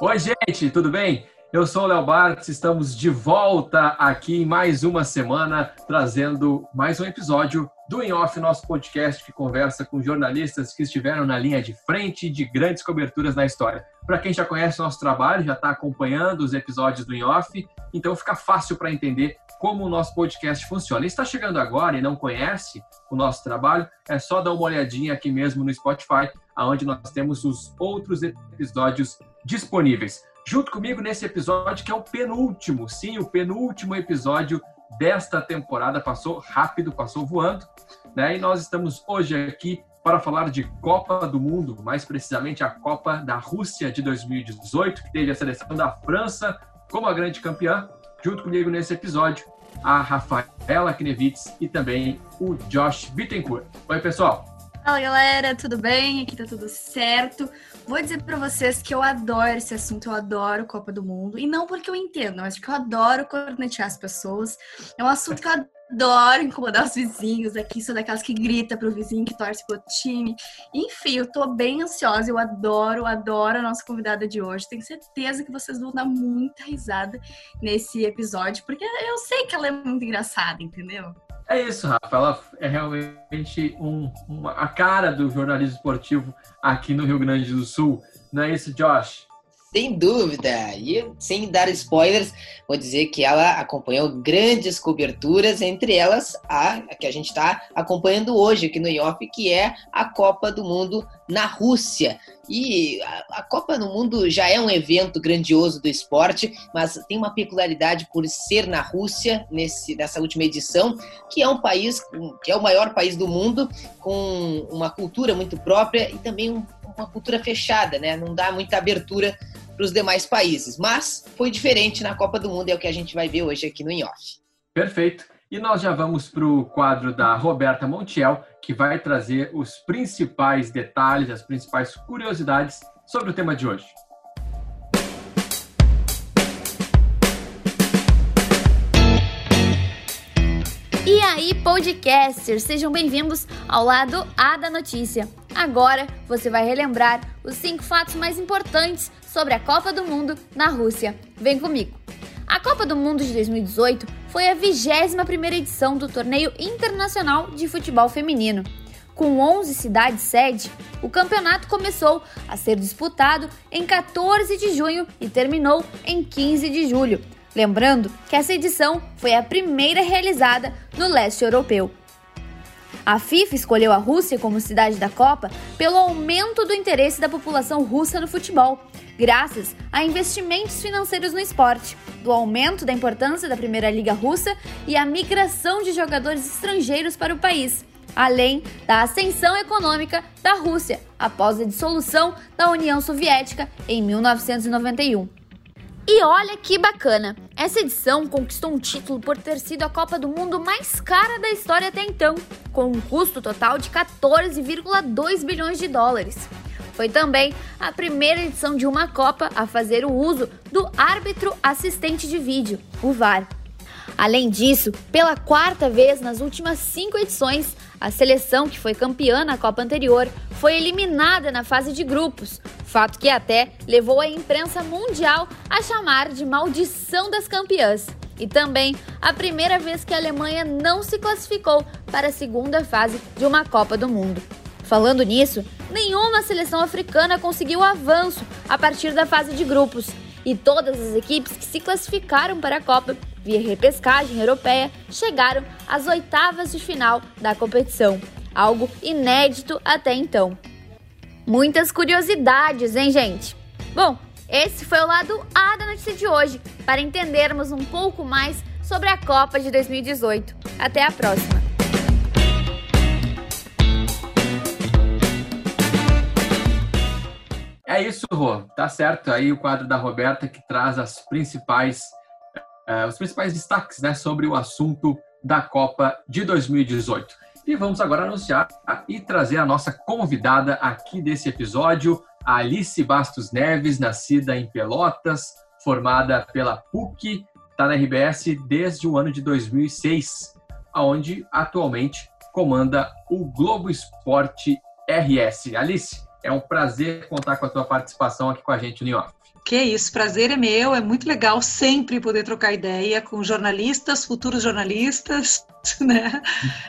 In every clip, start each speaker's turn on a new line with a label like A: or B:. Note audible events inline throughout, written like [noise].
A: Oi, gente, tudo bem? Eu sou o Léo Bartz, estamos de volta aqui em mais uma semana, trazendo mais um episódio do In Off, nosso podcast que conversa com jornalistas que estiveram na linha de frente de grandes coberturas na história. Para quem já conhece o nosso trabalho, já está acompanhando os episódios do In Off, então fica fácil para entender como o nosso podcast funciona. E está chegando agora e não conhece o nosso trabalho, é só dar uma olhadinha aqui mesmo no Spotify, onde nós temos os outros episódios disponíveis. Junto comigo nesse episódio, que é o penúltimo, sim, o penúltimo episódio desta temporada. Passou rápido, passou voando, né? E nós estamos hoje aqui para falar de Copa do Mundo, mais precisamente a Copa da Rússia de 2018, que teve a seleção da França como a grande campeã. Junto comigo nesse episódio, a Rafaela Knevitz e também o Josh Bittencourt. Oi, pessoal!
B: Fala galera, tudo bem? Aqui tá tudo certo. Vou dizer para vocês que eu adoro esse assunto, eu adoro Copa do Mundo. E não porque eu entendo, mas porque eu adoro cornetear as pessoas. É um assunto que eu adoro incomodar os vizinhos aqui, sou daquelas que grita pro vizinho, que torce pro time. Enfim, eu tô bem ansiosa, eu adoro, adoro a nossa convidada de hoje. Tenho certeza que vocês vão dar muita risada nesse episódio, porque eu sei que ela é muito engraçada, entendeu?
A: É isso, Rafa. Ela é realmente um, uma, a cara do jornalismo esportivo aqui no Rio Grande do Sul. Não é isso, Josh?
C: Sem dúvida. E sem dar spoilers, vou dizer que ela acompanhou grandes coberturas, entre elas a, que a gente está acompanhando hoje aqui no IOF, que é a Copa do Mundo na Rússia. E a, a, Copa do Mundo já é um evento grandioso do esporte, mas tem uma peculiaridade por ser na Rússia nesse, nessa última edição, que é um país que é o maior país do mundo, com uma cultura muito própria e também um, uma cultura fechada, né? Não dá muita abertura para os demais países. Mas foi diferente na Copa do Mundo, é o que a gente vai ver hoje aqui no IOF.
A: Perfeito. E nós já vamos para o quadro da Roberta Montiel, que vai trazer os principais detalhes, as principais curiosidades sobre o tema de hoje.
B: E aí, podcasters, sejam bem-vindos ao lado A da notícia. Agora você vai relembrar os cinco fatos mais importantes sobre a Copa do Mundo na Rússia. Vem comigo! A Copa do Mundo de 2018 foi a 21ª edição do torneio internacional de futebol feminino. Com 11 cidades sede, o campeonato começou a ser disputado em 14 de junho e terminou em 15 de julho. Lembrando que essa edição foi a primeira realizada no leste europeu. A FIFA escolheu a Rússia como cidade da Copa pelo aumento do interesse da população russa no futebol, graças a investimentos financeiros no esporte, do aumento da importância da Primeira Liga Russa e a migração de jogadores estrangeiros para o país, além da ascensão econômica da Rússia após a dissolução da União Soviética em 1991. E olha que bacana! Essa edição conquistou um título por ter sido a Copa do Mundo mais cara da história até então, com um custo total de 14,2 bilhões de dólares. Foi também a primeira edição de uma Copa a fazer o uso do árbitro assistente de vídeo, o VAR. Além disso, pela quarta vez nas últimas cinco edições, a seleção que foi campeã na Copa anterior foi eliminada na fase de grupos, fato que até levou a imprensa mundial a chamar de maldição das campeãs. E também a primeira vez que a Alemanha não se classificou para a segunda fase de uma Copa do Mundo. Falando nisso, nenhuma seleção africana conseguiu avanço a partir da fase de grupos, e todas as equipes que se classificaram para a Copa via repescagem europeia chegaram às oitavas de final da competição, algo inédito até então. Muitas curiosidades, hein, gente? Bom, esse foi o lado A da notícia de hoje, para entendermos um pouco mais sobre a Copa de 2018. Até a próxima!
A: É isso, Rô. Tá certo. Aí o quadro da Roberta que traz as principais uh, os principais destaques né, sobre o assunto da Copa de 2018. E vamos agora anunciar e trazer a nossa convidada aqui desse episódio, Alice Bastos Neves, nascida em Pelotas, formada pela PUC, está na RBS desde o ano de 2006, onde atualmente comanda o Globo Esporte RS. Alice, é um prazer contar com a tua participação aqui com a gente no York.
D: Que isso, prazer é meu, é muito legal sempre poder trocar ideia com jornalistas, futuros jornalistas, [laughs] né?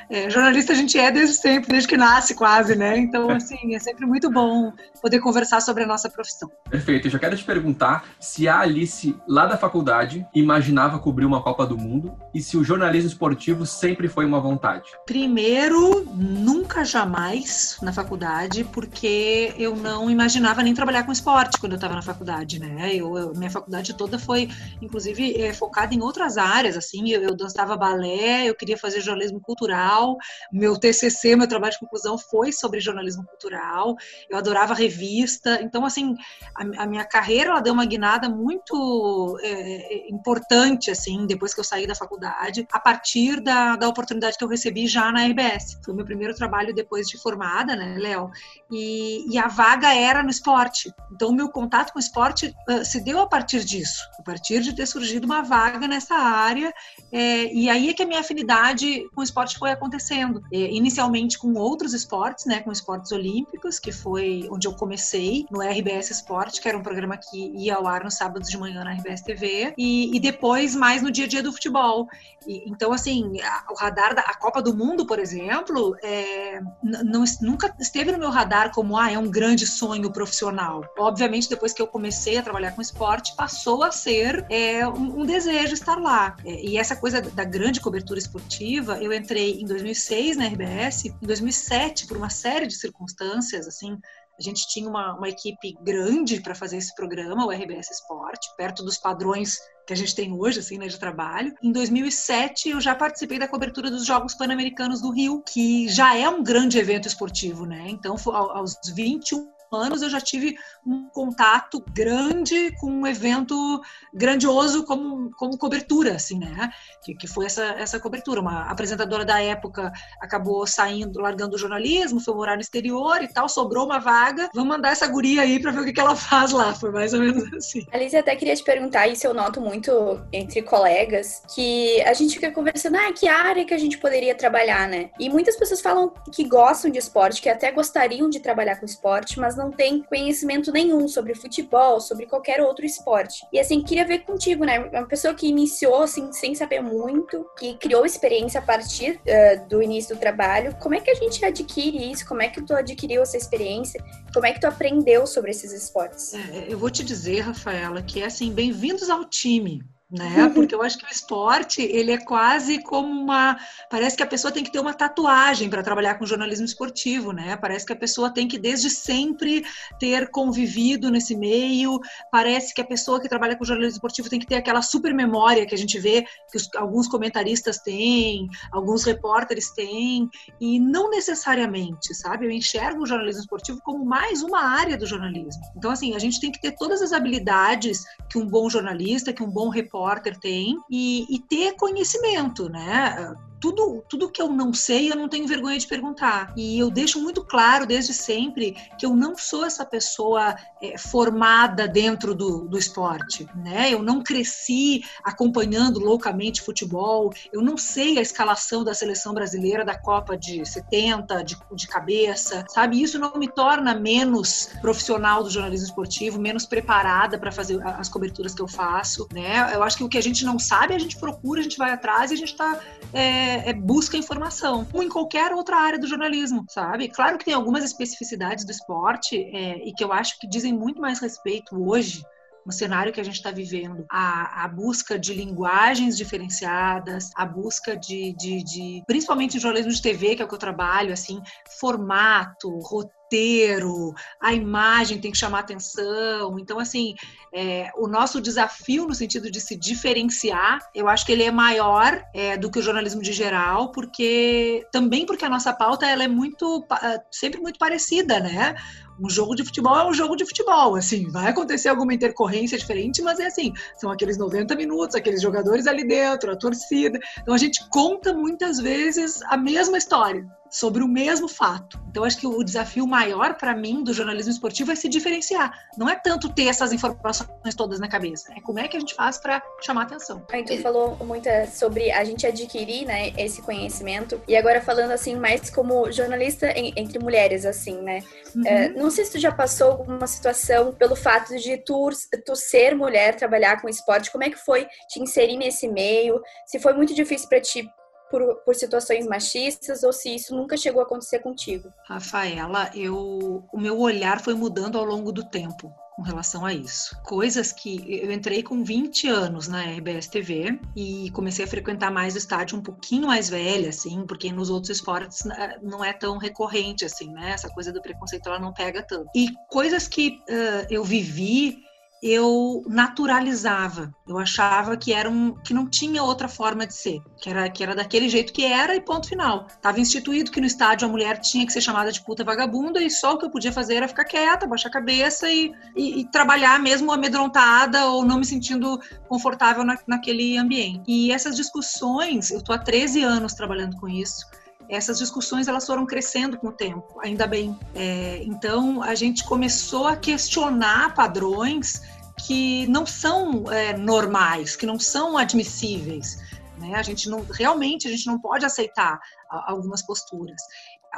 D: É, jornalista a gente é desde sempre, desde que nasce quase, né? Então, assim, é sempre muito bom poder conversar sobre a nossa profissão.
A: Perfeito. Eu já quero te perguntar se a Alice, lá da faculdade, imaginava cobrir uma Copa do Mundo e se o jornalismo esportivo sempre foi uma vontade.
D: Primeiro, nunca jamais na faculdade, porque eu não imaginava nem trabalhar com esporte quando eu estava na faculdade, né? Eu, eu, minha faculdade toda foi, inclusive, é, focada em outras áreas, assim, eu, eu dançava balé, eu queria fazer jornalismo cultural. Meu TCC, meu trabalho de conclusão foi sobre jornalismo cultural. Eu adorava revista. Então, assim, a, a minha carreira ela deu uma guinada muito é, é, importante, assim, depois que eu saí da faculdade, a partir da, da oportunidade que eu recebi já na RBS. Foi meu primeiro trabalho depois de formada, né, Léo? E, e, a vaga era no esporte. Então, meu contato com o esporte uh, se deu a partir disso, a partir de ter surgido uma vaga nessa área. É, e aí é que a minha afinidade com o esporte foi acontecendo. É, inicialmente com outros esportes, né, com esportes olímpicos, que foi onde eu comecei no RBS Esporte, que era um programa que ia ao ar nos sábados de manhã na RBS TV, e, e depois mais no dia a dia do futebol. E, então, assim, a, o radar da Copa do Mundo, por exemplo, é, não, nunca esteve no meu radar como, ah, é um grande sonho profissional. Obviamente, depois que eu comecei a trabalhar com esporte, passou a ser é, um, um, desejo estar lá. É, e essa coisa da grande cobertura esportiva eu entrei em 2006 na RBS, em 2007, por uma série de circunstâncias, assim, a gente tinha uma, uma equipe grande para fazer esse programa, o RBS Esporte, perto dos padrões que a gente tem hoje, assim, né, de trabalho. Em 2007, eu já participei da cobertura dos Jogos Pan-Americanos do Rio, que já é um grande evento esportivo, né? Então, aos 21 anos eu já tive um contato grande com um evento grandioso como, como cobertura, assim, né? Que, que foi essa, essa cobertura. Uma apresentadora da época acabou saindo, largando o jornalismo, foi morar no exterior e tal, sobrou uma vaga. Vamos mandar essa guria aí para ver o que, que ela faz lá. Foi mais ou menos assim.
B: Alice, até queria te perguntar, isso eu noto muito entre colegas, que a gente fica conversando, ah, que área que a gente poderia trabalhar, né? E muitas pessoas falam que gostam de esporte, que até gostariam de trabalhar com esporte, mas não tem conhecimento nenhum sobre futebol, sobre qualquer outro esporte. E assim, queria ver contigo, né? Uma pessoa que iniciou assim, sem saber muito, que criou experiência a partir uh, do início do trabalho. Como é que a gente adquire isso? Como é que tu adquiriu essa experiência? Como é que tu aprendeu sobre esses esportes?
D: É, eu vou te dizer, Rafaela, que é assim, bem-vindos ao time né? Porque eu acho que o esporte, ele é quase como uma, parece que a pessoa tem que ter uma tatuagem para trabalhar com jornalismo esportivo, né? Parece que a pessoa tem que desde sempre ter convivido nesse meio, parece que a pessoa que trabalha com jornalismo esportivo tem que ter aquela super memória que a gente vê que os, alguns comentaristas têm, alguns repórteres têm, e não necessariamente, sabe? Eu enxergo o jornalismo esportivo como mais uma área do jornalismo. Então assim, a gente tem que ter todas as habilidades que um bom jornalista, que um bom repórter repórter tem e, e ter conhecimento, né? Tudo, tudo que eu não sei, eu não tenho vergonha de perguntar. E eu deixo muito claro desde sempre que eu não sou essa pessoa é, formada dentro do, do esporte, né? Eu não cresci acompanhando loucamente futebol, eu não sei a escalação da seleção brasileira da Copa de 70, de, de cabeça, sabe? Isso não me torna menos profissional do jornalismo esportivo, menos preparada para fazer as coberturas que eu faço, né? Eu acho que o que a gente não sabe, a gente procura, a gente vai atrás e a gente está é, é, busca informação, como em qualquer outra área do jornalismo, sabe? Claro que tem algumas especificidades do esporte é, e que eu acho que dizem muito mais respeito hoje no cenário que a gente está vivendo, a, a, busca de linguagens diferenciadas, a busca de, de, de, principalmente em jornalismo de TV, que é o que eu trabalho, assim, formato, roteiro, roteiro, a imagem tem que chamar atenção. Então, assim, é, o nosso desafio no sentido de se diferenciar, eu acho que ele é maior é, do que o jornalismo de geral, porque também porque a nossa pauta ela é muito sempre muito parecida, né? um jogo de futebol é um jogo de futebol, assim, vai acontecer alguma intercorrência diferente, mas é assim, são aqueles 90 minutos, aqueles jogadores ali dentro, a torcida. Então a gente conta muitas vezes a mesma história, sobre o mesmo fato. Então, acho que o desafio maior para mim do jornalismo esportivo é se diferenciar. Não é tanto ter essas informações todas na cabeça, é como é que a gente faz para chamar atenção.
B: Aí tu falou muito é, sobre a gente adquirir, né, esse conhecimento. E agora falando assim mais como jornalista em, entre mulheres, assim, né? Uhum. É, não sei se tu já passou alguma situação pelo fato de tu, tu ser mulher, trabalhar com esporte. Como é que foi te inserir nesse meio? Se foi muito difícil para ti por, por, situações machistas ou se isso nunca chegou a acontecer contigo?
D: Rafaela, eu, o meu olhar foi mudando ao longo do tempo com relação a isso. Coisas que eu entrei com 20 anos na RBS TV e comecei a frequentar mais o estádio um pouquinho mais velha, assim, porque nos outros esportes né, não é tão recorrente assim, né? Essa coisa do preconceito ela não pega tanto. E coisas que uh, eu vivi eu naturalizava. Eu achava que era um que não tinha outra forma de ser, que era que era daquele jeito que era e ponto final. Tava instituído que no estádio a mulher tinha que ser chamada de puta vagabunda e só o que eu podia fazer era ficar quieta, baixar a cabeça e, e, e trabalhar mesmo amedrontada ou não me sentindo confortável na, naquele ambiente. E essas discussões, eu tô há 13 anos trabalhando com isso essas discussões elas foram crescendo com o tempo, ainda bem. É, então a gente começou a questionar padrões que não são é, normais, que não são admissíveis. Né? A gente não realmente a gente não pode aceitar algumas posturas.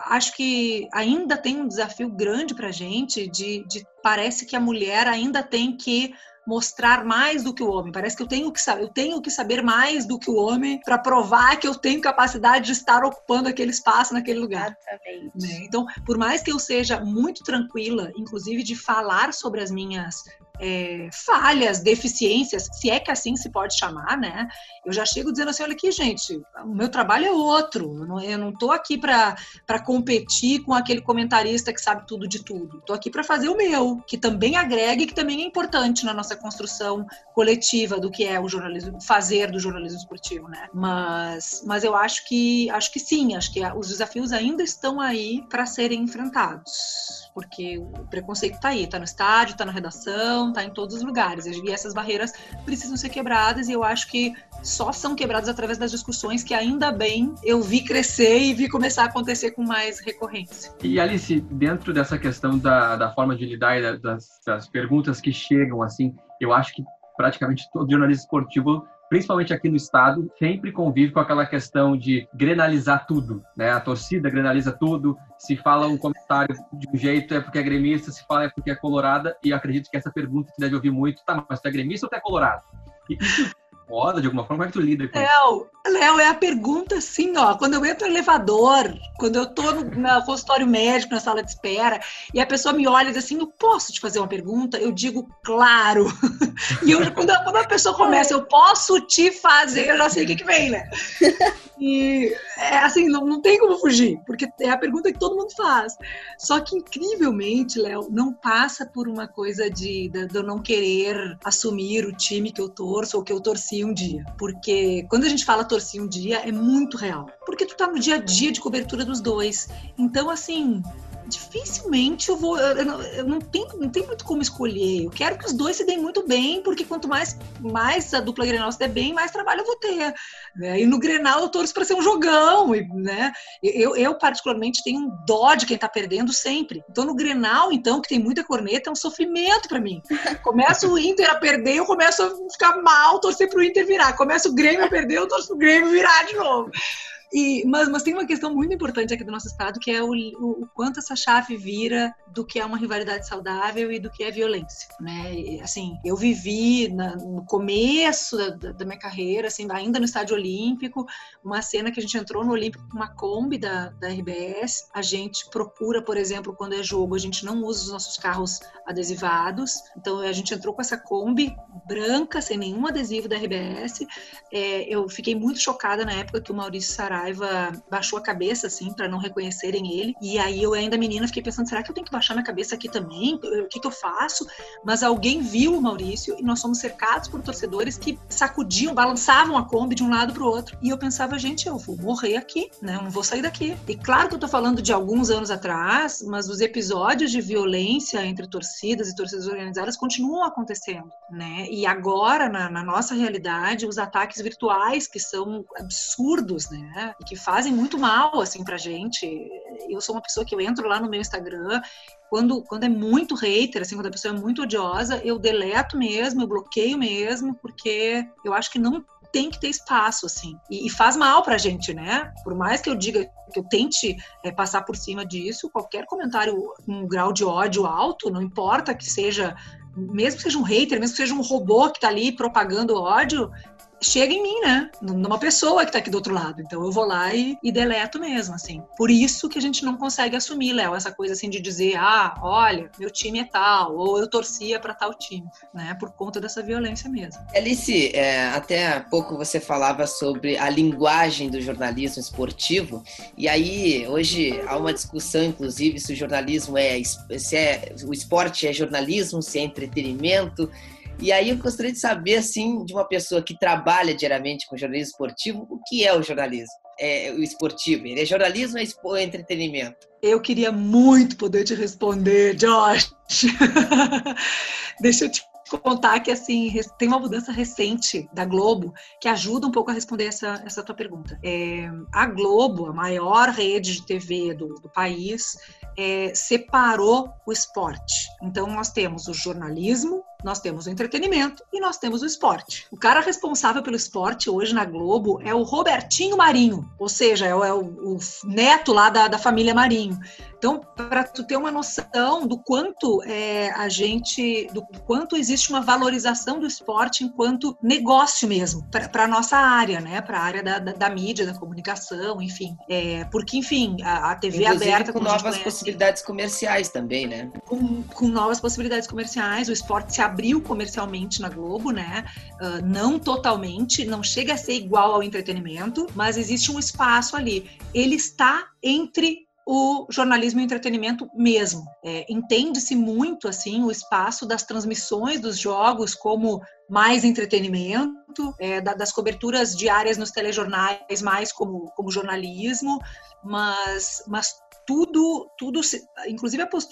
D: Acho que ainda tem um desafio grande para a gente de, de parece que a mulher ainda tem que mostrar mais do que o homem. Parece que eu tenho que saber, eu tenho que saber mais do que o homem para provar que eu tenho capacidade de estar ocupando aquele espaço naquele lugar. Exatamente. Né? Então, por mais que eu seja muito tranquila, inclusive de falar sobre as minhas é, falhas, deficiências, se é que assim se pode chamar, né? Eu já chego dizendo assim, olha aqui, gente, o meu trabalho é outro. Eu não, estou aqui para competir com aquele comentarista que sabe tudo de tudo. Estou aqui para fazer o meu, que também agrega e que também é importante na nossa construção coletiva do que é o jornalismo, fazer do jornalismo esportivo, né? Mas, mas eu acho que acho que sim, acho que os desafios ainda estão aí para serem enfrentados, porque o preconceito está aí, está no estádio, está na redação, está em todos os lugares. E essas barreiras precisam ser quebradas e eu acho que só são quebradas através das discussões que ainda bem eu vi crescer e vi começar a acontecer com mais recorrência.
A: E Alice, dentro dessa questão da, da forma de lidar e das, das perguntas que chegam, assim, eu acho que praticamente todo jornalista esportivo principalmente aqui no estado, sempre convive com aquela questão de grenalizar tudo, né? A torcida grenaliza tudo, se fala um comentário de um jeito é porque é gremista, se fala é porque é colorada, e acredito que essa pergunta que deve ouvir muito, tá, mas tu é gremista ou tu é colorado? E incomoda de alguma forma? Como é que tu lida com
D: Léo, isso? Léo, é a pergunta assim, ó. Quando eu entro no elevador, quando eu tô no, consultório médico, na sala de espera, e a pessoa me olha e diz assim, eu posso te fazer uma pergunta? Eu digo, claro. [laughs] e eu, quando, quando a pessoa começa, eu posso te fazer, eu já sei o que, que vem, né? E é assim, não, não tem como fugir, porque é a pergunta que todo mundo faz. Só que, incrivelmente, Léo, não passa por uma coisa de, de, de eu não querer assumir o time que eu torço ou que eu torci um dia. Porque quando a gente fala torci um dia, é muito real. Porque tu tá no dia a dia de cobertura dos dois. Então, assim, dificilmente eu vou. Eu não, eu não, tenho, não tenho muito como escolher. Eu quero que os dois se deem muito bem, porque quanto mais, mais a dupla Grenal se der bem, mais trabalho eu vou ter. Né? E no Grenal eu torço para ser um jogão. Né? Eu, eu, particularmente, tenho um dó de quem tá perdendo sempre. Então, no Grenal, então, que tem muita corneta, é um sofrimento para mim. Começa o Inter a perder, eu começo a ficar mal, torcer pro Inter virar. Começa o Grêmio a perder, eu torço pro Grêmio virar de novo. E, mas, mas tem uma questão muito importante aqui do nosso estado, que é o, o, o, quanto essa chave vira do que é uma rivalidade saudável e do que é violência, né? E, assim, eu vivi na, no começo da, da, minha carreira, assim, ainda no estádio olímpico, uma cena que a gente entrou no Olímpico com uma Kombi da, da RBS, a gente procura, por exemplo, quando é jogo, a gente não usa os nossos carros adesivados, então a gente entrou com essa Kombi branca, sem nenhum adesivo da RBS, é, eu fiquei muito chocada na época que o Maurício Sará Saraiva baixou a cabeça, assim, para não reconhecerem ele. E aí eu ainda menina fiquei pensando, será que eu tenho que baixar minha cabeça aqui também? O que, que eu faço? Mas alguém viu o Maurício e nós somos cercados por torcedores que sacudiam, balançavam a Kombi de um lado para o outro. E eu pensava, gente, eu vou morrer aqui, né? Eu não vou sair daqui. E claro que eu tô falando de alguns anos atrás, mas os episódios de violência entre torcidas e torcidas organizadas continuam acontecendo, né? E agora, na, na nossa realidade, os ataques virtuais, que são absurdos, né? E que fazem muito mal, assim, pra gente. Eu sou uma pessoa que eu entro lá no meu Instagram quando, quando é muito hater, assim, quando a pessoa é muito odiosa, eu deleto mesmo, eu bloqueio mesmo, porque eu acho que não tem que ter espaço, assim. E, e, faz mal pra gente, né? Por mais que eu diga que eu tente é, passar por cima disso, qualquer comentário com um grau de ódio alto, não importa que seja, mesmo que seja um hater, mesmo que seja um robô que tá ali propagando ódio, chega em mim, né? Numa pessoa que tá aqui do outro lado. Então eu vou lá e, e deleto mesmo, assim. Por isso que a gente não consegue assumir, Léo, essa coisa assim de dizer, ah, olha, meu time é tal, ou eu torcia para tal time, né? Por conta dessa violência mesmo.
C: Alice, é, até há pouco você falava sobre a linguagem do jornalismo esportivo, e aí hoje há uma discussão, inclusive, se o jornalismo é, se é o esporte é jornalismo, se é entretenimento. E aí eu gostaria de saber, assim, de uma pessoa que trabalha diariamente com jornalismo esportivo, o que é o jornalismo? É, o esportivo? Ele é jornalismo ou é entretenimento?
D: Eu queria muito poder te responder, Josh. [laughs] Deixa eu te contar que assim tem uma mudança recente da Globo que ajuda um pouco a responder essa, essa tua pergunta. É, a Globo, a maior rede de TV do, do país, é, separou o esporte. Então nós temos o jornalismo, nós temos o entretenimento e nós temos o esporte. O cara responsável pelo esporte hoje na Globo é o Robertinho Marinho, ou seja, é o, é o, o neto lá da, da família Marinho. Então, para tu ter uma noção do quanto é, a gente, do quanto existe uma valorização do esporte enquanto negócio mesmo, para a nossa área, né? Para a área da, da, da, mídia, da comunicação, enfim. É, porque, enfim, a, a TV
C: Inclusive,
D: aberta.
C: Com novas conhece, possibilidades comerciais também, né?
D: Com, com, novas possibilidades comerciais, o esporte se abriu comercialmente na Globo, né? Uh, não totalmente, não chega a ser igual ao entretenimento, mas existe um espaço ali. Ele está entre o jornalismo e entretenimento mesmo. É, Entende-se muito assim o espaço das transmissões dos jogos como mais entretenimento, é, das coberturas diárias nos telejornais mais como, como jornalismo, mas, mas tudo, tudo, inclusive os,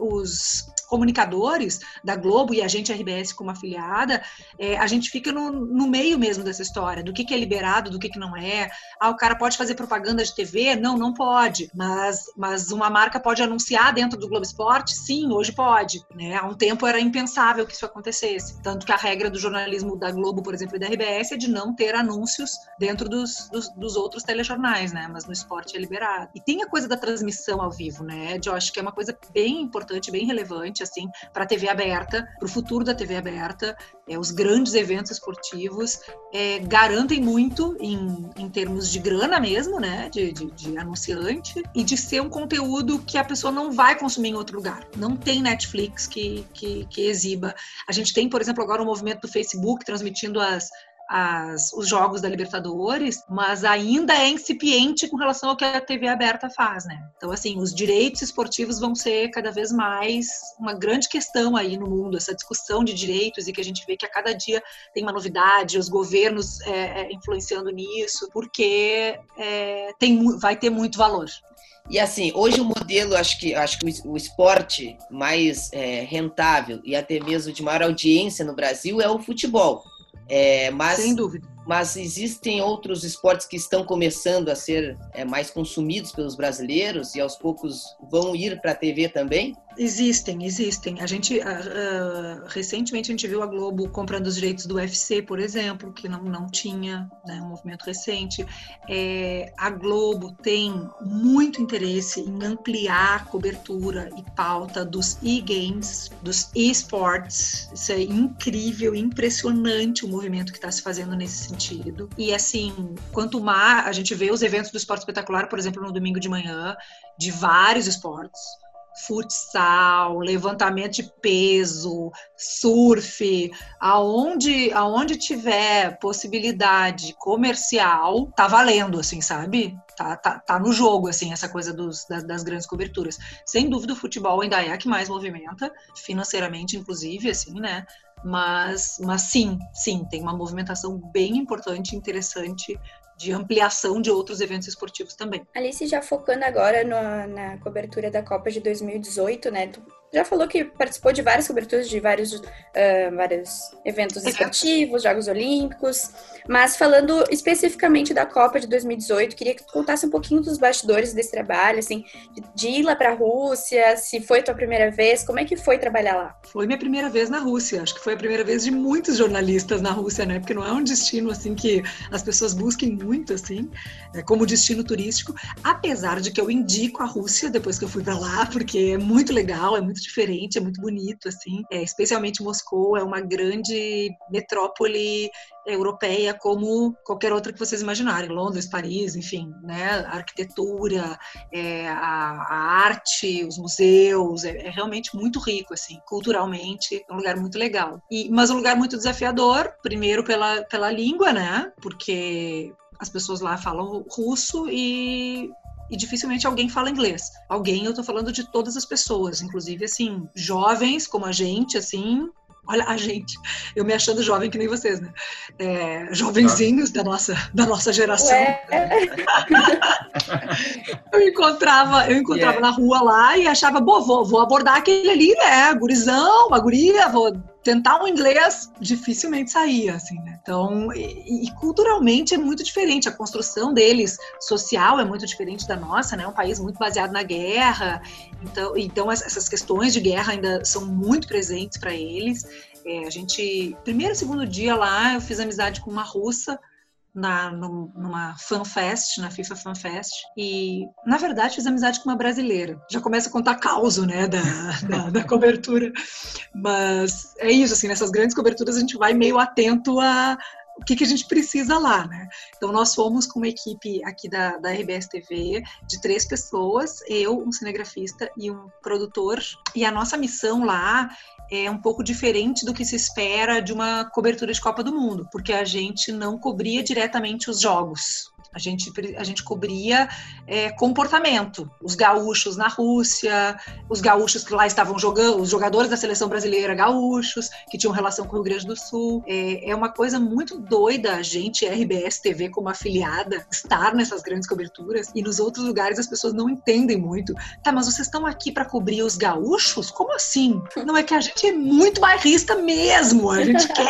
D: os, comunicadores da Globo e a gente, a RBS, como afiliada, é, a gente fica no, no, meio mesmo dessa história, do que, que é liberado, do que, que não é. Ah, o cara pode fazer propaganda de TV? Não, não pode. Mas, mas uma marca pode anunciar dentro do Globo Esporte? Sim, hoje pode. Né? Há um tempo era impensável que isso acontecesse. Tanto que a regra do jornalismo da Globo, por exemplo, e da RBS é de não ter anúncios dentro dos, dos, dos outros telejornais, né? Mas no esporte é liberado. E tem a coisa da transmissão ao vivo, né, Josh, que é uma coisa bem importante, bem relevante, assim, para a TV aberta, para o futuro da TV aberta. É, os grandes eventos esportivos é, garantem muito em, em termos de grana mesmo, né, de, de, de anunciante, e de ser um conteúdo que a pessoa não vai consumir em outro lugar. Não tem Netflix que, que, que exiba. A gente tem, por exemplo, agora o um movimento do Facebook transmitindo as as, os jogos da Libertadores, mas ainda é incipiente com relação ao que a TV aberta faz, né? Então, assim, os direitos esportivos vão ser cada vez mais uma grande questão aí no mundo, essa discussão de direitos e que a gente vê que a cada dia tem uma novidade, os governos é, é, influenciando nisso, porque é, tem, vai ter muito valor.
C: E assim, hoje o modelo, acho que, acho que o esporte mais é, rentável e até mesmo de maior audiência no Brasil é o futebol. É, mas,
D: Sem dúvida.
C: Mas existem outros esportes que estão começando a ser é, mais consumidos pelos brasileiros e aos poucos vão ir para a TV também?
D: Existem, existem. A gente uh, recentemente a gente viu a Globo comprando os direitos do UFC, por exemplo, que não, não tinha, né, um movimento recente. É, a Globo tem muito interesse em ampliar a cobertura e pauta dos e-games, dos e-sports. Isso é incrível, impressionante o movimento que está se fazendo nesse sentido. E assim, quanto mais a gente vê os eventos do esporte espetacular, por exemplo, no domingo de manhã, de vários esportes futsal, levantamento de peso, surf, aonde aonde tiver possibilidade comercial, tá valendo, assim, sabe? Tá, tá, tá no jogo, assim, essa coisa dos, das, das, grandes coberturas. Sem dúvida, o futebol ainda é a que mais movimenta, financeiramente, inclusive, assim, né? Mas, mas sim, sim, tem uma movimentação bem importante, interessante de ampliação de outros eventos esportivos também.
B: Alice, já focando agora no, na cobertura da Copa de 2018, né?
E: Já falou que participou de várias coberturas de vários, uh, vários eventos esportivos, Jogos Olímpicos. Mas falando especificamente da Copa de 2018, queria que tu contasse um pouquinho dos bastidores desse trabalho, assim, de ir lá para a Rússia, se foi tua primeira vez, como é que foi trabalhar lá?
D: Foi minha primeira vez na Rússia. Acho que foi a primeira vez de muitos jornalistas na Rússia, né? Porque não é um destino assim que as pessoas busquem muito assim, é, como destino turístico. Apesar de que eu indico a Rússia depois que eu fui para lá, porque é muito legal, é muito diferente, é muito bonito assim. É, especialmente Moscou é uma grande metrópole europeia como qualquer outra que vocês imaginarem, Londres, Paris, enfim, né? A arquitetura, é, a, a, arte, os museus, é, é, realmente muito rico, assim, culturalmente, é um lugar muito legal. E, mas um lugar muito desafiador, primeiro pela, pela língua, né? Porque as pessoas lá falam russo e e dificilmente alguém fala inglês. Alguém, eu tô falando de todas as pessoas, inclusive assim, jovens como a gente, assim, Olha a gente, eu me achando jovem que nem vocês, né? É, jovenzinhos da nossa, da nossa geração. [laughs] eu encontrava, eu encontrava yeah. na rua lá e achava, bom, vou, vou abordar aquele ali, né? Gurizão, uma guria, vou tentar um inglês dificilmente saía, assim, né? Então, e, e, culturalmente é muito diferente. A construção deles social é muito diferente da nossa, né? É um país muito baseado na guerra. Então, então essas questões de guerra ainda são muito presentes para eles. É, a gente, primeiro e segundo dia lá, eu fiz amizade com uma russa na, numa FanFest, na FIFA FanFest, e na verdade fiz amizade com uma brasileira. Já começa a contar causa, né, da, [laughs] da, da, cobertura. Mas é isso, assim, nessas grandes coberturas a gente vai meio atento a o que, que a gente precisa lá, né? Então nós fomos com uma equipe aqui da, da RBS TV de três pessoas, eu, um cinegrafista e um produtor, e a nossa missão lá é um pouco diferente do que se espera de uma cobertura de Copa do Mundo, porque a gente não cobria diretamente os jogos. A gente, a gente cobria é, comportamento. Os gaúchos na Rússia, os gaúchos que lá estavam jogando, os jogadores da seleção brasileira gaúchos, que tinham relação com o Rio Grande do Sul. É, é uma coisa muito doida a gente, RBS TV, como afiliada, estar nessas grandes coberturas. E nos outros lugares as pessoas não entendem muito. Tá, mas vocês estão aqui para cobrir os gaúchos? Como assim? Não é que a gente é muito bairrista mesmo. A gente [laughs] quer,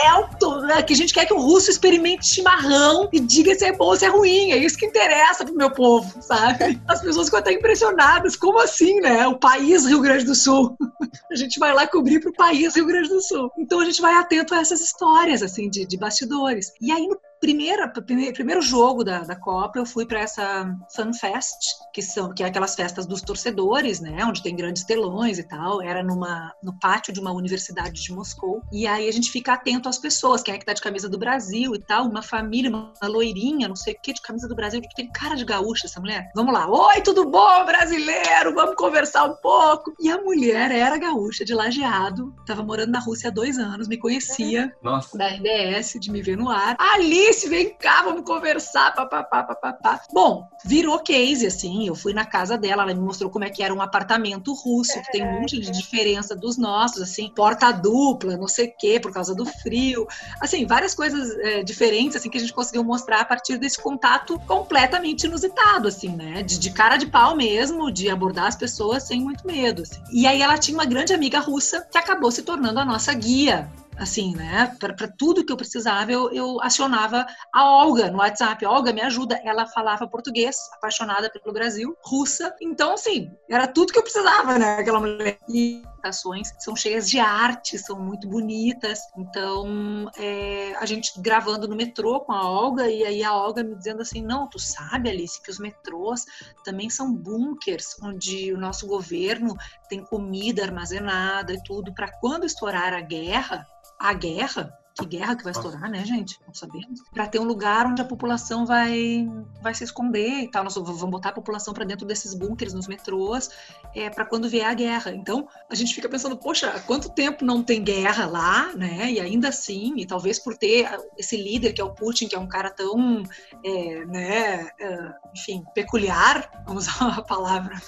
D: é que a gente quer que o russo experimente chimarrão e diga se é bom ou se é ruim é isso que interessa pro meu povo, sabe? As pessoas ficam até impressionadas, como assim, né? O país Rio Grande do Sul. [laughs] A gente vai lá cobrir pro país Rio Grande do Sul. Então a gente vai atento a essas histórias, assim, de, de bastidores. E aí, no primeira, primeiro jogo da, da Copa, eu fui para essa FanFest, que são que é aquelas festas dos torcedores, né, onde tem grandes telões e tal. Era numa no pátio de uma universidade de Moscou. E aí a gente fica atento às pessoas, quem é que tá de camisa do Brasil e tal, uma família, uma loirinha, não sei o que, de camisa do Brasil, que tem cara de gaúcha essa mulher. Vamos lá. Oi, tudo bom, brasileiro? Vamos conversar um pouco. E a mulher era gaúcha, de lajeado, tava morando na Rússia há dois anos, me conhecia
A: Nossa.
D: da RBS, de me ver no ar. Ali Vem cá, vamos conversar, papapá, papapá. Bom, virou case, assim, eu fui na casa dela, ela me mostrou como é que era um apartamento russo, que tem um monte de diferença dos nossos, assim, porta dupla, não sei o quê, por causa do frio, assim, várias coisas é, diferentes, assim, que a gente conseguiu mostrar a partir desse contato completamente inusitado, assim, né, de, de cara de pau mesmo, de abordar as pessoas sem muito medo, assim. E aí ela tinha uma grande amiga russa que acabou se tornando a nossa guia assim, né? Para tudo que eu precisava, eu, eu, acionava a Olga no WhatsApp. Olga, me ajuda. Ela falava português, apaixonada pelo Brasil, russa. Então, assim, era tudo que eu precisava, né? Aquela mulher. E ações são cheias de arte, são muito bonitas. Então, é, a gente gravando no metrô com a Olga, e aí a Olga me dizendo assim: não, tu sabe, Alice, que os metrôs também são bunkers onde o nosso governo tem comida armazenada e tudo, para quando estourar a guerra a guerra, que guerra que vai estourar, né, gente? Não sabemos. Para ter um lugar onde a população vai vai se esconder e tal. Nós vamos botar a população para dentro desses bunkers nos metrôs é, para quando vier a guerra. Então, a gente fica pensando, poxa, há quanto tempo não tem guerra lá, né? E ainda assim, e talvez por ter esse líder que é o Putin, que é um cara tão, é, né, é, enfim, peculiar, vamos [laughs] usar uma palavra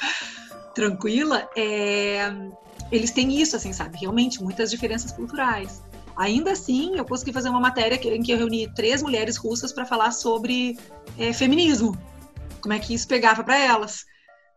D: tranquila, é, eles têm isso, assim, sabe? Realmente, muitas diferenças culturais. Ainda assim, eu consegui fazer uma matéria em que eu reuni três mulheres russas para falar sobre é, feminismo, como é que isso pegava para elas.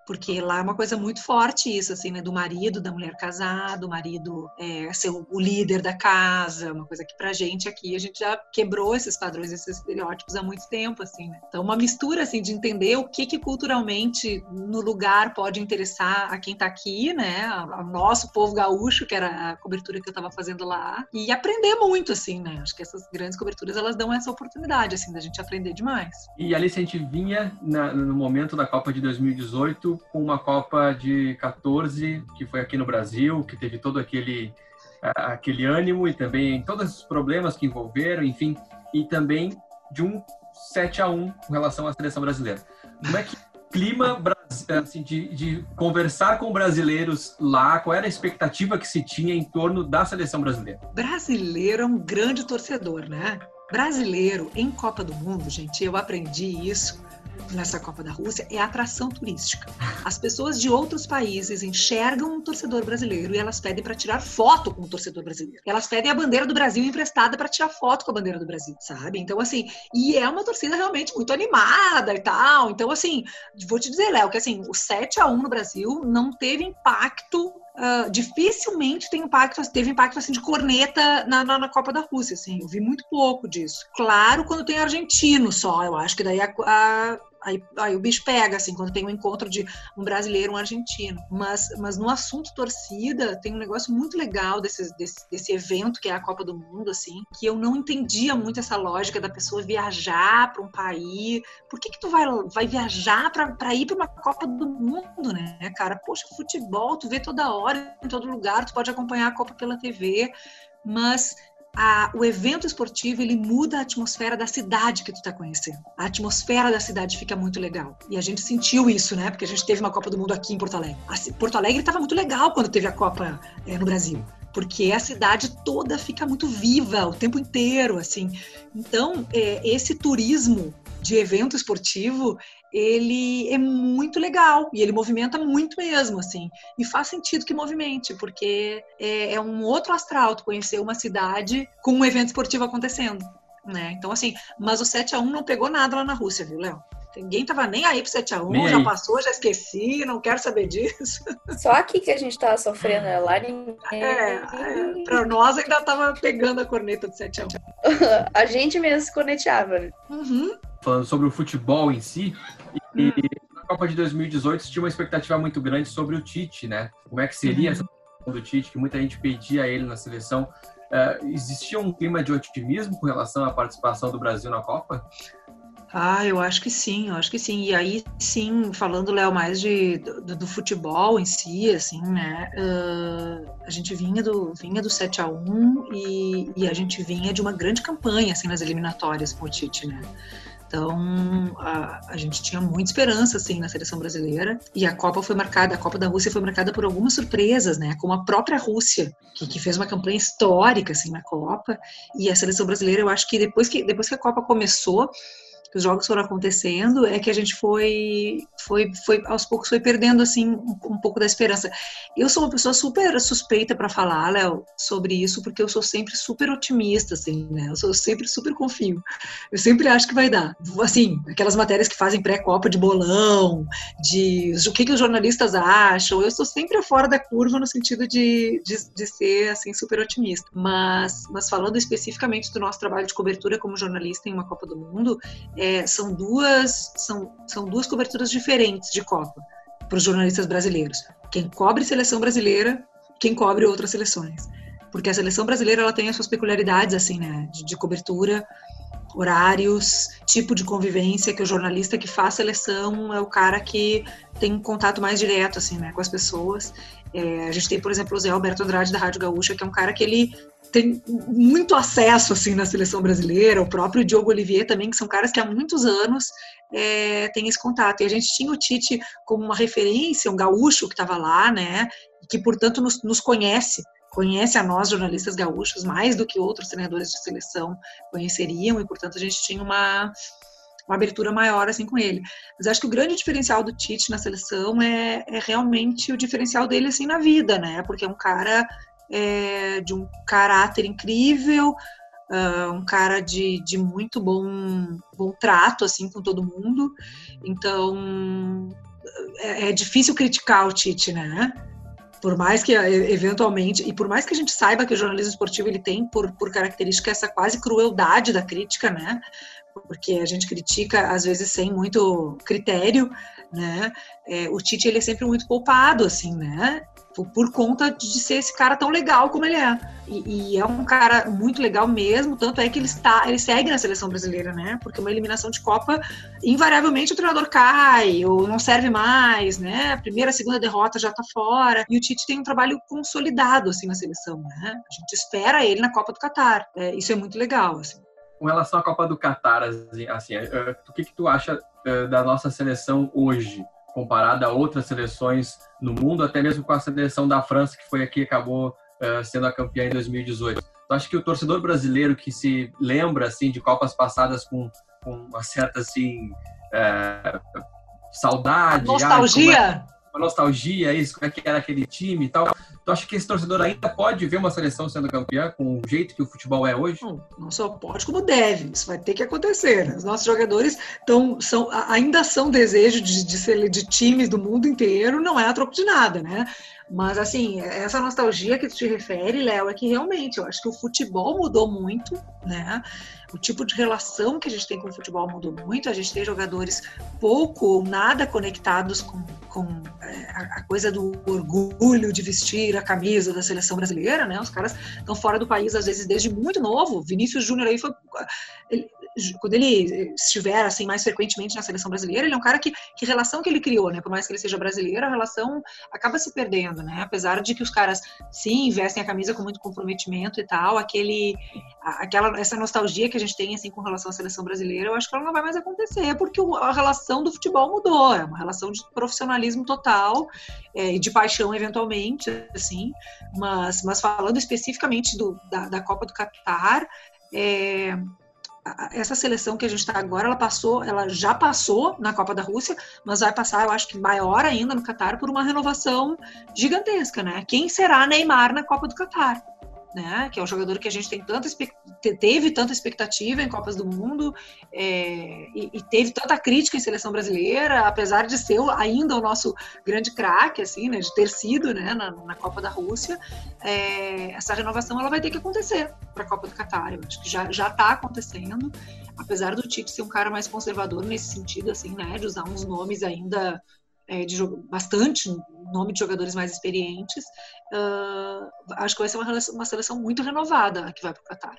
D: Porque lá é uma coisa muito forte isso, assim, né, do marido, da mulher casada, o marido é, ser o líder da casa, uma coisa que pra gente aqui, a gente já quebrou esses padrões, esses estereótipos há muito tempo, assim, né? Então, uma mistura, assim, de entender o que que culturalmente no lugar pode interessar a quem tá aqui, né, ao nosso povo gaúcho, que era a cobertura que eu tava fazendo lá, e aprender muito, assim, né? Acho que essas grandes coberturas, elas dão essa oportunidade, assim, da gente aprender demais.
A: E ali, se a gente vinha na, no momento da Copa de 2018, com uma Copa de 14, que foi aqui no Brasil, que teve todo aquele, aquele ânimo e também todos os problemas que envolveram, enfim, e também de um 7 a 1 com relação à seleção brasileira. Como é que clima assim, de, de, conversar com brasileiros lá? Qual era a expectativa que se tinha em torno da seleção brasileira?
D: Brasileiro é um grande torcedor, né? Brasileiro em Copa do Mundo, gente, eu aprendi isso nessa Copa da Rússia é a atração turística. As pessoas de outros países enxergam um torcedor brasileiro e elas pedem para tirar foto com o torcedor brasileiro. Elas pedem a bandeira do Brasil emprestada para tirar foto com a bandeira do Brasil, sabe? Então, assim, e é uma torcida realmente muito animada e tal. Então, assim, vou te dizer, Léo, que assim, o 7 a 1 no Brasil não teve impacto Uh, dificilmente tem impacto, teve impacto assim de corneta na, na, na, Copa da Rússia, assim, eu vi muito pouco disso. Claro, quando tem argentino só, eu acho que daí a, a, Aí, aí o bicho pega, assim, quando tem um encontro de um brasileiro um argentino. Mas, mas no assunto torcida, tem um negócio muito legal desse, desse, desse evento que é a Copa do Mundo, assim, que eu não entendia muito essa lógica da pessoa viajar para um país. Por que que tu vai, vai viajar para ir para uma Copa do Mundo, né, cara? Poxa, futebol, tu vê toda hora, em todo lugar, tu pode acompanhar a Copa pela TV, mas a, o evento esportivo ele muda a atmosfera da cidade que tu está conhecendo. A atmosfera da cidade fica muito legal. E a gente sentiu isso, né? Porque a gente teve uma Copa do Mundo aqui em Porto Alegre. A, Porto Alegre estava muito legal quando teve a Copa é, no Brasil. Porque a cidade toda fica muito viva o tempo inteiro, assim. Então, é, esse turismo de evento esportivo, ele é muito legal e ele movimenta muito mesmo, assim. E faz sentido que movimente, porque é, é um outro astral tu conhecer uma cidade com um evento esportivo acontecendo, né? Então, assim, mas o 7 a 1 não pegou nada lá na Rússia, viu, Léo? Ninguém tava nem aí pro 7x1, já passou, já esqueci, não quero saber disso.
E: Só aqui que a gente tava sofrendo, né? lá ninguém. É,
D: é, pra nós ainda tava pegando a corneta do 7x1. [laughs]
E: a gente mesmo se corneteava.
D: Uhum.
A: Falando sobre o futebol em si, e hum. na Copa de 2018 tinha uma expectativa muito grande sobre o Tite, né? Como é que seria uhum. essa do Tite, que muita gente pedia a ele na seleção. Uh, existia um clima de otimismo com relação à participação do Brasil na Copa?
D: Ah, eu acho que sim, eu acho que sim. E aí, sim, falando, Léo, mais de, do, do, futebol em si, assim, né? Uh, a gente vinha do, vinha do 7 a 1 e, e, a gente vinha de uma grande campanha, assim, nas eliminatórias com o Tite, né? Então, a, a, gente tinha muita esperança, assim, na seleção brasileira. E a Copa foi marcada, a Copa da Rússia foi marcada por algumas surpresas, né? Como a própria Rússia, que, que fez uma campanha histórica, assim, na Copa. E a seleção brasileira, eu acho que depois que, depois que a Copa começou, que os jogos foram acontecendo, é que a gente foi, foi, foi aos poucos foi perdendo assim um, um pouco da esperança. Eu sou uma pessoa super suspeita para falar, Léo, sobre isso, porque eu sou sempre super otimista, assim, né? Eu sou sempre super confio. Eu sempre acho que vai dar. Assim, aquelas matérias que fazem pré-copa de bolão, de o que, que os jornalistas acham, eu sou sempre fora da curva no sentido de, de, de ser assim super otimista. Mas, mas falando especificamente do nosso trabalho de cobertura como jornalista em uma Copa do Mundo, é, são duas são, são duas coberturas diferentes de Copa para os jornalistas brasileiros. Quem cobre seleção brasileira, quem cobre outras seleções, porque a seleção brasileira ela tem as suas peculiaridades assim, né, de, de cobertura, horários, tipo de convivência que o jornalista que faz seleção é o cara que tem um contato mais direto assim, né, com as pessoas. É, a gente tem, por exemplo, o Zé Alberto Andrade da Rádio Gaúcha, que é um cara que ele tem muito acesso assim na seleção brasileira, o próprio Diogo Olivier também, que são caras que há muitos anos é, têm esse contato. E a gente tinha o Tite como uma referência, um gaúcho que estava lá, né, que portanto nos, nos conhece, conhece a nós jornalistas gaúchos mais do que outros treinadores de seleção conheceriam e portanto a gente tinha uma uma abertura maior assim com ele. Mas acho que o grande diferencial do Tite na seleção é, é realmente o diferencial dele assim na vida, né? Porque é um cara é, de um caráter incrível, uh, um cara de, de muito bom, bom trato assim com todo mundo. Então é, é difícil criticar o Tite, né? por mais que eventualmente e por mais que a gente saiba que o jornalismo esportivo ele tem por, por característica essa quase crueldade da crítica, né? Porque a gente critica às vezes sem muito critério, né? É, o Tite ele é sempre muito poupado, assim, né? Por, por, conta de ser esse cara tão legal como ele é. E, e, é um cara muito legal mesmo, tanto é que ele está, ele segue na seleção brasileira, né? Porque uma eliminação de Copa, invariavelmente o treinador cai ou não serve mais, né? A primeira, a segunda derrota já tá fora. E o Tite tem um trabalho consolidado assim na seleção, né? A gente espera ele na Copa do Catar. É, isso é muito legal, assim.
A: Com relação à Copa do Catar, assim, assim é, o que que tu acha é, da nossa seleção hoje? Comparada a outras seleções no mundo, até mesmo com a seleção da França, que foi aqui acabou uh, sendo a campeã em 2018. Então, acho que o torcedor brasileiro que se lembra assim de Copas passadas com, com uma certa assim uh, saudade,
D: nostalgia,
A: ah, uma nostalgia, isso, como é que era aquele time e tal. Tu acha que esse torcedor ainda pode ver uma seleção sendo campeã com o jeito que o futebol é hoje?
D: Não, só pode, como deve. Isso vai ter que acontecer. Né? Os nossos jogadores tão, são, ainda são desejo de, de, ser, de times do mundo inteiro, não é a troco de nada, né? Mas, assim, essa nostalgia que tu te refere, Léo, é que realmente eu acho que o futebol mudou muito, né? O tipo de relação que a gente tem com o futebol mudou muito. A gente tem jogadores pouco ou nada conectados com, com é, a coisa do orgulho de vestir a camisa da seleção brasileira, né? Os caras estão fora do país, às vezes, desde muito novo. Vinícius Júnior aí foi. Ele, quando ele estiver assim mais frequentemente na seleção brasileira, ele é um cara que que relação que ele criou, né? Por mais que ele seja brasileiro, a relação acaba se perdendo, né? Apesar de que os caras sim vestem a camisa com muito comprometimento e tal, aquele aquela essa nostalgia que a gente tem assim com relação à seleção brasileira, eu acho que ela não vai mais acontecer, porque a relação do futebol mudou, é uma relação de profissionalismo total é, e de paixão eventualmente, assim. Mas mas falando especificamente do, da, da Copa do Catar, é, essa seleção que a gente está agora, ela passou, ela já passou na Copa da Rússia, mas vai passar, eu acho que maior ainda no Catar por uma renovação gigantesca, né? Quem será Neymar na Copa do Catar? Né? Que é um jogador que a gente tem tanta teve tanta expectativa em Copas do Mundo é, e, e, teve tanta crítica em seleção brasileira, apesar de ser ainda o nosso grande craque, assim, né? De ter sido, né? Na, na Copa da Rússia, é, essa renovação ela vai ter que acontecer para a Copa do Catar. Eu acho que já já está acontecendo, apesar do Tite ser um cara mais conservador nesse sentido, assim, né? De usar uns nomes ainda é, de bastante nome de jogadores mais experientes, uh, acho que vai ser uma, uma seleção muito renovada que vai para o Qatar.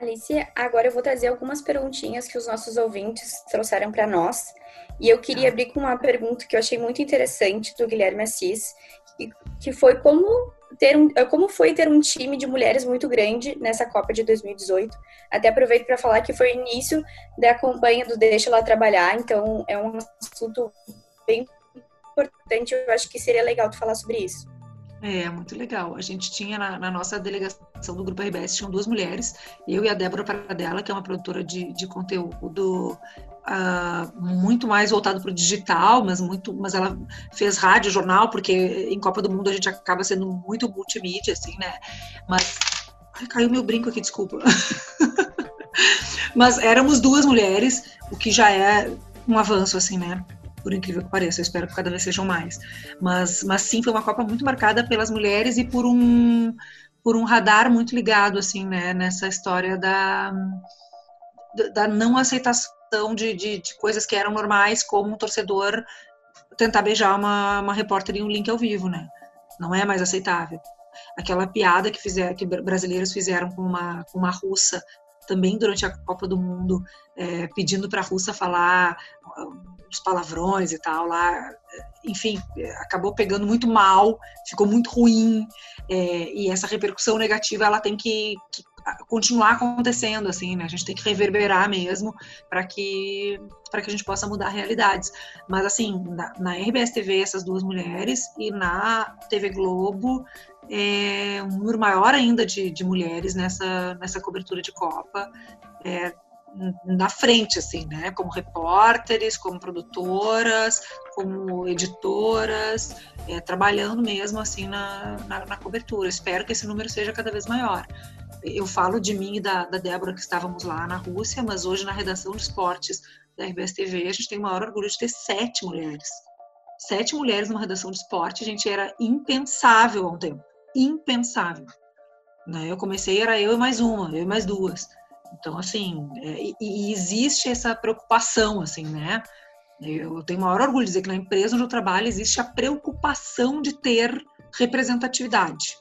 E: Alicia, agora eu vou trazer algumas perguntinhas que os nossos ouvintes trouxeram para nós. E eu queria abrir com uma pergunta que eu achei muito interessante do Guilherme Assis, que, foi como ter um, como foi ter um time de mulheres muito grande nessa Copa de 2018. Até aproveito para falar que foi o início da campanha do Deixa Lá Trabalhar, então é um assunto bem importante. Eu acho que seria legal tu falar sobre isso.
D: É, muito legal. A gente tinha na, na, nossa delegação do Grupo RBS, tinham duas mulheres, eu e a Débora Paradela, que é uma produtora de, de conteúdo uh, muito mais voltado para o digital, mas, muito, mas ela fez rádio, jornal, porque em Copa do Mundo a gente acaba sendo muito multimídia, assim, né? Mas. Ai, caiu meu brinco aqui, desculpa. [laughs] mas éramos duas mulheres, o que já é um avanço, assim, né? Por incrível que pareça. Eu espero que cada vez sejam mais. Mas, mas sim, foi uma Copa muito marcada pelas mulheres e por um, por um radar muito ligado, assim, né, nessa história da, da não aceitação de, de, de coisas que eram normais, como um torcedor tentar beijar uma, uma repórter em um link ao vivo, né? Não é mais aceitável. Aquela piada que, fizer, que brasileiros fizeram com uma, com uma russa também durante a Copa do Mundo, é, pedindo para a russa falar os palavrões e tal lá, enfim, acabou pegando muito mal, ficou muito ruim, é, e essa repercussão negativa ela tem que, que, continuar acontecendo, assim, né? A gente tem que reverberar mesmo para que para que a gente possa mudar realidades. Mas assim, na, na RBS TV essas duas mulheres e na TV Globo é, um número maior ainda de, de mulheres nessa nessa cobertura de Copa. É, na frente, assim, né? Como repórteres, como produtoras, como editoras, é, trabalhando mesmo assim na, na, na, cobertura. Espero que esse número seja cada vez maior. Eu falo de mim e da, da Débora que estávamos lá na Rússia, mas hoje na redação de esportes da RBS TV, a gente tem o maior orgulho de ter sete mulheres. Sete mulheres numa redação de esporte, a gente era impensável há um tempo. Impensável. Né? Eu comecei, era eu e mais uma, eu e mais duas. Então, assim, é, e, existe essa preocupação, assim, né? Eu tenho o maior orgulho de dizer que na empresa onde eu trabalho existe a preocupação de ter representatividade.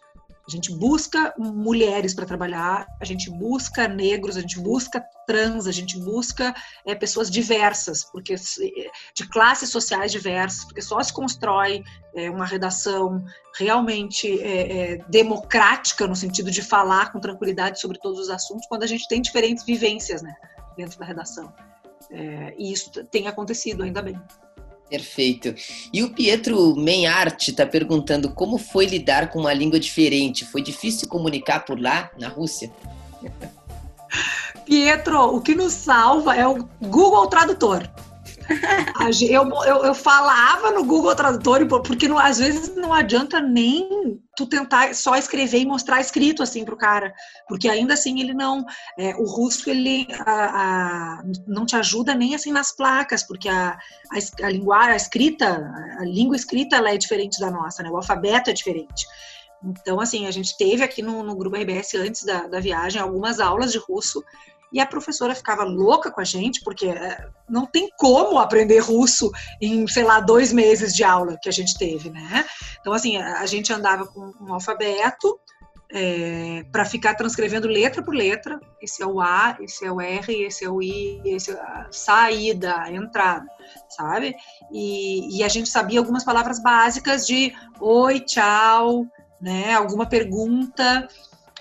D: A gente busca mulheres para trabalhar, a gente busca negros, a gente busca trans, a gente busca é, pessoas diversas, porque de classes sociais diversas, porque só se constrói é, uma redação realmente é, democrática no sentido de falar com tranquilidade sobre todos os assuntos quando a gente tem diferentes vivências, né, dentro da redação. e isso tem acontecido, ainda bem.
C: Perfeito. E o Pietro Menhart está perguntando como foi lidar com uma língua diferente. Foi difícil comunicar por lá, na Rússia? [laughs]
D: Pietro, o que nos salva é o Google Tradutor. Eu, eu, eu, falava no Google Tradutor, porque não, às vezes não adianta nem tu tentar só escrever e mostrar escrito assim para o cara, porque ainda assim ele não, é, o russo ele a, a, não te ajuda nem assim nas placas, porque a, a, a linguagem, a escrita, a língua escrita ela é diferente da nossa, né? O alfabeto é diferente. Então, assim, a gente teve aqui no, no grupo RBS antes da, da viagem algumas aulas de russo e a professora ficava louca com a gente, porque é, não tem como aprender russo em, sei lá, dois meses de aula que a gente teve, né? Então, assim, a gente andava com um alfabeto é, para ficar transcrevendo letra por letra. Esse é o A, esse é o R, esse é o I, esse é a saída, a entrada, sabe? E, e a gente sabia algumas palavras básicas de oi, tchau, né? Alguma pergunta.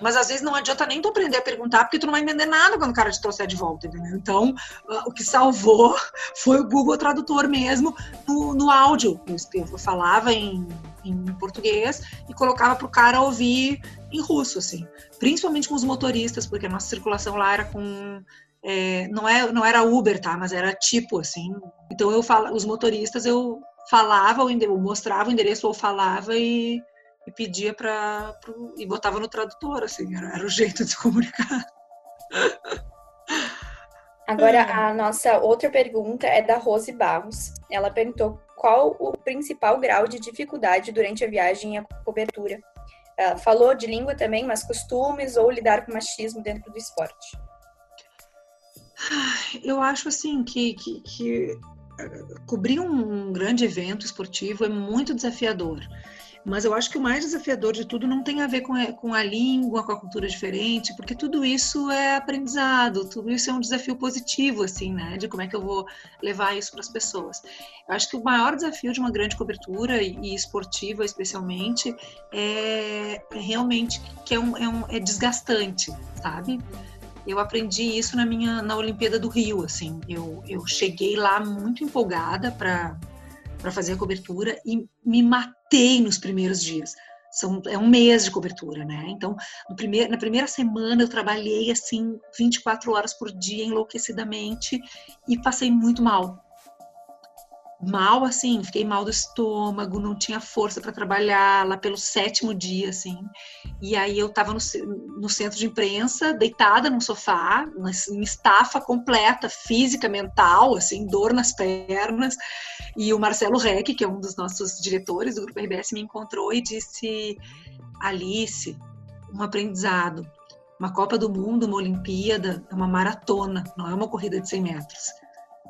D: Mas às vezes não adianta nem tu aprender a perguntar, porque tu não vai entender nada quando o cara te trouxer de volta, entendeu? Então, uh, o que salvou [laughs] foi o Google Tradutor mesmo no, no áudio. Eu, eu falava em, em português e colocava para o cara ouvir em russo, assim. Principalmente com os motoristas, porque a nossa circulação lá era com é, não, é, não era Uber, tá? Mas era tipo assim. Então eu falo, os motoristas eu falava, eu mostrava o endereço ou falava e e pedia para e botava no tradutor, assim, era, era o jeito de se comunicar.
E: Agora, a nossa outra pergunta é da Rose Barros. Ela perguntou qual o principal grau de dificuldade durante a viagem e a cobertura. Ela falou de língua também, mas costumes ou lidar com machismo dentro do esporte.
D: Eu acho assim que, que, que eh, cobrir um grande evento esportivo é muito desafiador. Mas eu acho que o mais desafiador de tudo não tem a ver com a, com a língua, com a cultura diferente, porque tudo isso é aprendizado, tudo isso é um desafio positivo, assim, né? De como é que eu vou levar isso para as pessoas. Eu acho que o maior desafio de uma grande cobertura, e, esportiva especialmente, é, é realmente que é, um, é, um, é desgastante, sabe? eu aprendi isso na minha na Olimpíada do Rio assim eu, eu cheguei lá muito empolgada para para fazer a cobertura e me matei nos primeiros dias. São, é um mês de cobertura, né? Então, primeiro, na primeira semana eu trabalhei assim 24 horas por dia enlouquecidamente e passei muito mal mal, assim, fiquei mal do estômago, não tinha força para trabalhar lá pelo sétimo dia, assim. E aí eu estava no, no, centro de imprensa, deitada no sofá, em estafa completa, física, mental, assim, dor nas pernas. E o Marcelo Reck, que é um dos nossos diretores do Grupo RBS, me encontrou e disse: Alice, um aprendizado. Uma Copa do Mundo, uma Olimpíada, é uma maratona, não é uma corrida de 100 metros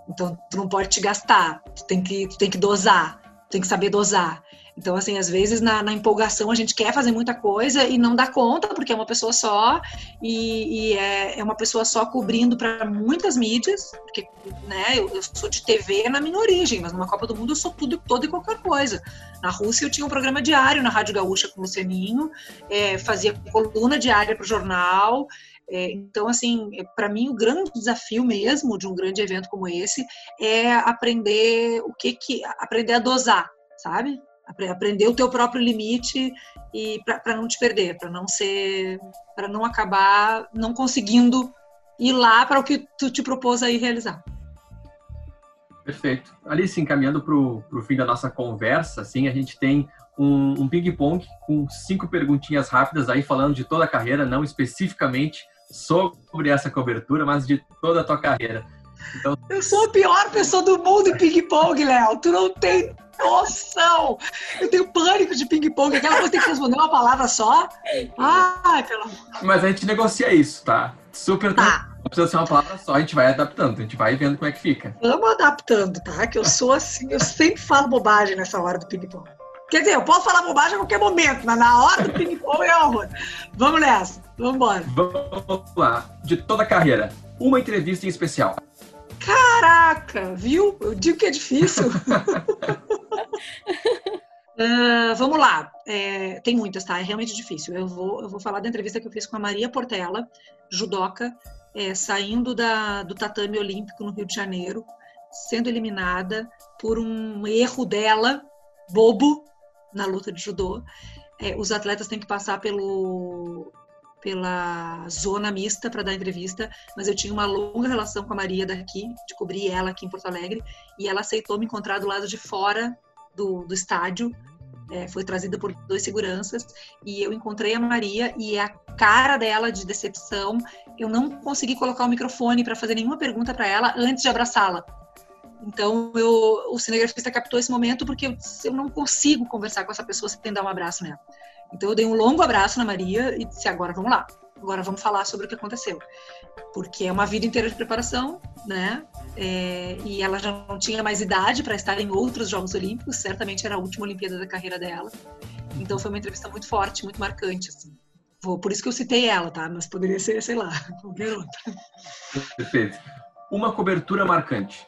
D: então, tu não pode te gastar, tu tem que, tu tem que dosar, tu tem que saber dosar. Então, assim, às vezes na, na, empolgação a gente quer fazer muita coisa e não dá conta, porque é uma pessoa só, e, e é, é, uma pessoa só cobrindo para muitas mídias, porque né, eu, eu, sou de TV na minha origem, mas numa Copa do Mundo eu sou tudo, todo e qualquer coisa. Na Rússia eu tinha um programa diário na Rádio Gaúcha com o Lucianinho, é, fazia coluna diária para o jornal, então, assim, é, para mim o grande desafio mesmo de um grande evento como esse é aprender o que que aprender a dosar, sabe? Aprender o teu próprio limite e para não te perder, para não ser, para não acabar não conseguindo ir lá para o que tu te propôs aí realizar.
A: Perfeito. Alice, encaminhando para o fim da nossa conversa, assim, a gente tem um, um ping-pong com cinco perguntinhas rápidas aí, falando de toda a carreira, não especificamente sobre essa cobertura, mas de toda a tua carreira.
D: Então... Eu sou a pior pessoa do mundo em ping-pong, Léo. Tu não tem noção! Eu tenho pânico de ping-pong. Aquela coisa tem que responder uma palavra só. Ai, pelo amor.
A: Mas a gente negocia isso, tá? Super tá. Não precisa ser uma palavra só, a gente vai adaptando, a gente vai vendo como é que fica.
D: Vamos adaptando, tá? Que eu sou assim, eu sempre falo bobagem nessa hora do ping-pong. Quer dizer, eu posso falar bobagem a qualquer momento, mas na hora do ping-pong é horror. Vamos nessa, vamos embora.
A: Vamos lá, de toda a carreira, uma entrevista em especial.
D: Caraca, viu? Eu digo que é difícil. uh, [laughs] vamos lá. É, tem muitas, tá? É realmente difícil. Eu vou, eu vou falar da entrevista que eu fiz com a Maria Portela, judoca, é, saindo da, do tatame olímpico no Rio de Janeiro, sendo eliminada por um erro dela, bobo, na luta de judô. É, os atletas têm que passar pelo, pela zona mista para dar entrevista, mas eu tinha uma longa relação com a Maria daqui, de cobrir ela aqui em Porto Alegre, e ela aceitou me encontrar do lado de fora do, do estádio. É, foi trazida por dois seguranças e eu encontrei a Maria e a cara dela de decepção, eu não consegui colocar o microfone para fazer nenhuma pergunta para ela antes de abraçá-la. Então, eu, o cinegrafista captou esse momento porque eu, eu não consigo conversar com essa pessoa sem dar um abraço nela. Então eu dei um longo abraço na Maria e disse: agora vamos lá, agora vamos falar sobre o que aconteceu. Porque é uma vida inteira de preparação, né? É, e ela já não tinha mais idade para estar em outros Jogos Olímpicos, certamente era a última Olimpíada da carreira dela. Então foi uma entrevista muito forte, muito marcante, assim. Por isso que eu citei ela, tá? Mas poderia ser, sei lá, [laughs] qualquer outra.
A: Perfeito. Uma cobertura marcante.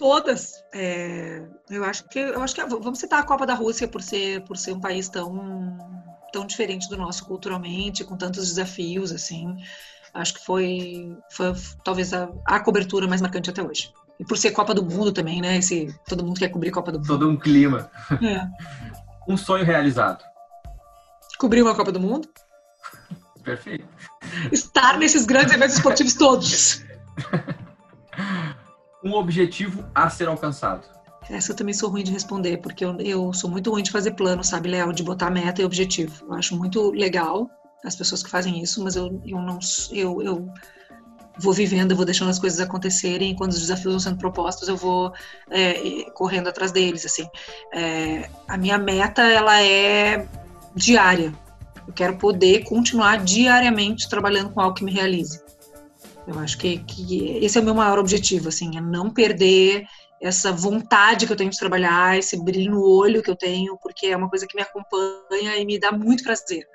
D: Todas. É, eu acho que eu acho que vamos citar a Copa da Rússia por ser por ser um país tão tão diferente do nosso culturalmente, com tantos desafios, assim. Acho que foi, foi talvez a, a cobertura mais marcante até hoje. E por ser Copa do Mundo também, né? Esse, todo mundo quer cobrir Copa do Mundo.
A: Todo um clima. É. [laughs] Um sonho realizado.
D: Cobrir uma Copa do Mundo.
A: Perfeito.
D: Estar nesses grandes eventos esportivos todos. [laughs]
A: um objetivo a ser alcançado.
D: Essa eu também sou ruim de responder, porque eu, eu sou muito ruim de fazer plano, sabe, Léo? De botar meta e objetivo. Eu acho muito legal as pessoas que fazem isso, mas eu, eu não. Eu, eu vou vivendo, eu vou deixando as coisas acontecerem, e quando os desafios vão sendo propostos, eu vou é, correndo atrás deles, assim. É, a minha meta, ela é diária. Eu quero poder continuar diariamente trabalhando com algo que me realize. Eu acho que, que esse é o meu maior objetivo, assim, é não perder essa vontade que eu tenho de trabalhar, esse brilho no olho que eu tenho, porque é uma coisa que me acompanha e me dá muito prazer.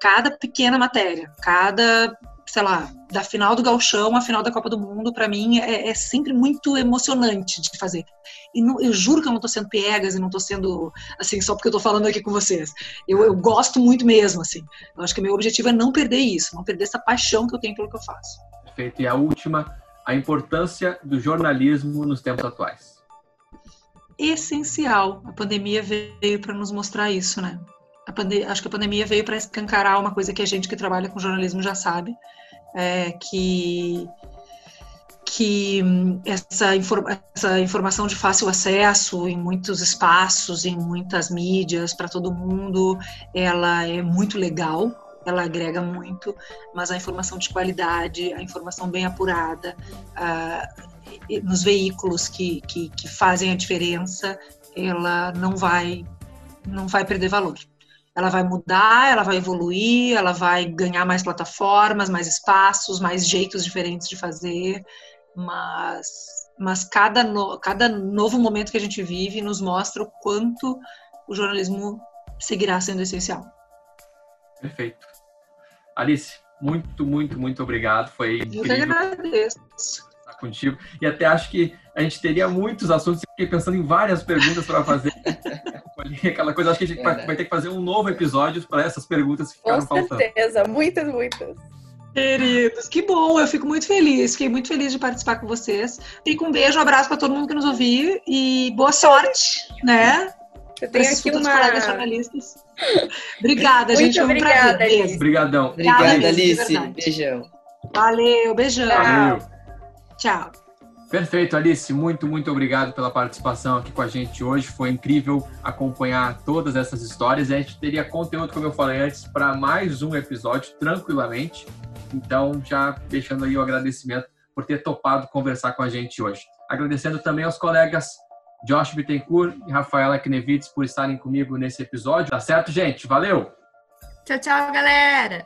D: Cada pequena matéria, cada, sei lá, da final do Galchão à final da Copa do Mundo, para mim é, é, sempre muito emocionante de fazer. E não, eu juro que eu não estou sendo piegas e não estou sendo, assim, só porque eu estou falando aqui com vocês. Eu, eu gosto muito mesmo, assim. Eu acho que meu objetivo é não perder isso, não perder essa paixão que eu tenho pelo que eu faço.
A: Perfeito. E a última, a importância do jornalismo nos tempos atuais?
D: Essencial. A pandemia veio para nos mostrar isso, né? acho que a pandemia veio para escancarar uma coisa que a gente que trabalha com jornalismo já sabe, é que que essa, essa informação de fácil acesso em muitos espaços, em muitas mídias, para todo mundo, ela é muito legal, ela agrega muito, mas a informação de qualidade, a informação bem apurada, nos veículos que, que, que, fazem a diferença, ela não vai, não vai perder valor. Ela vai mudar, ela vai evoluir, ela vai ganhar mais plataformas, mais espaços, mais jeitos diferentes de fazer, mas, mas cada, no, cada novo momento que a gente vive nos mostra o quanto o jornalismo seguirá sendo essencial.
A: Perfeito. Alice, muito, muito, muito obrigado. Foi incrível. Eu agradeço. Estar contigo. E até acho que a gente teria muitos assuntos. Fiquei pensando em várias perguntas para fazer. [laughs] Aquela coisa, acho que a gente vai ter que fazer um novo episódio para essas perguntas que ficaram faltando.
E: Com certeza, muitas, muitas.
D: Queridos, que bom, eu fico muito feliz, fiquei muito feliz de participar com vocês. Fico um beijo, um abraço para todo mundo que nos ouviu e boa sorte, né?
E: Eu tenho aqui uma... colegas
D: jornalistas. [laughs] Obrigada, gente. Muito
E: obrigada, um Alice.
A: Obrigadão.
C: Obrigada, Alice. Beijão.
D: Valeu, beijão. Valeu. Tchau.
A: Perfeito, Alice. Muito, muito obrigado pela participação aqui com a gente hoje. Foi incrível acompanhar todas essas histórias. A gente teria conteúdo, como eu falei antes, para mais um episódio, tranquilamente. Então, já deixando aí o agradecimento por ter topado conversar com a gente hoje. Agradecendo também aos colegas Josh Bittencourt e Rafaela Knevitz por estarem comigo nesse episódio. Tá certo, gente? Valeu!
B: Tchau, tchau, galera!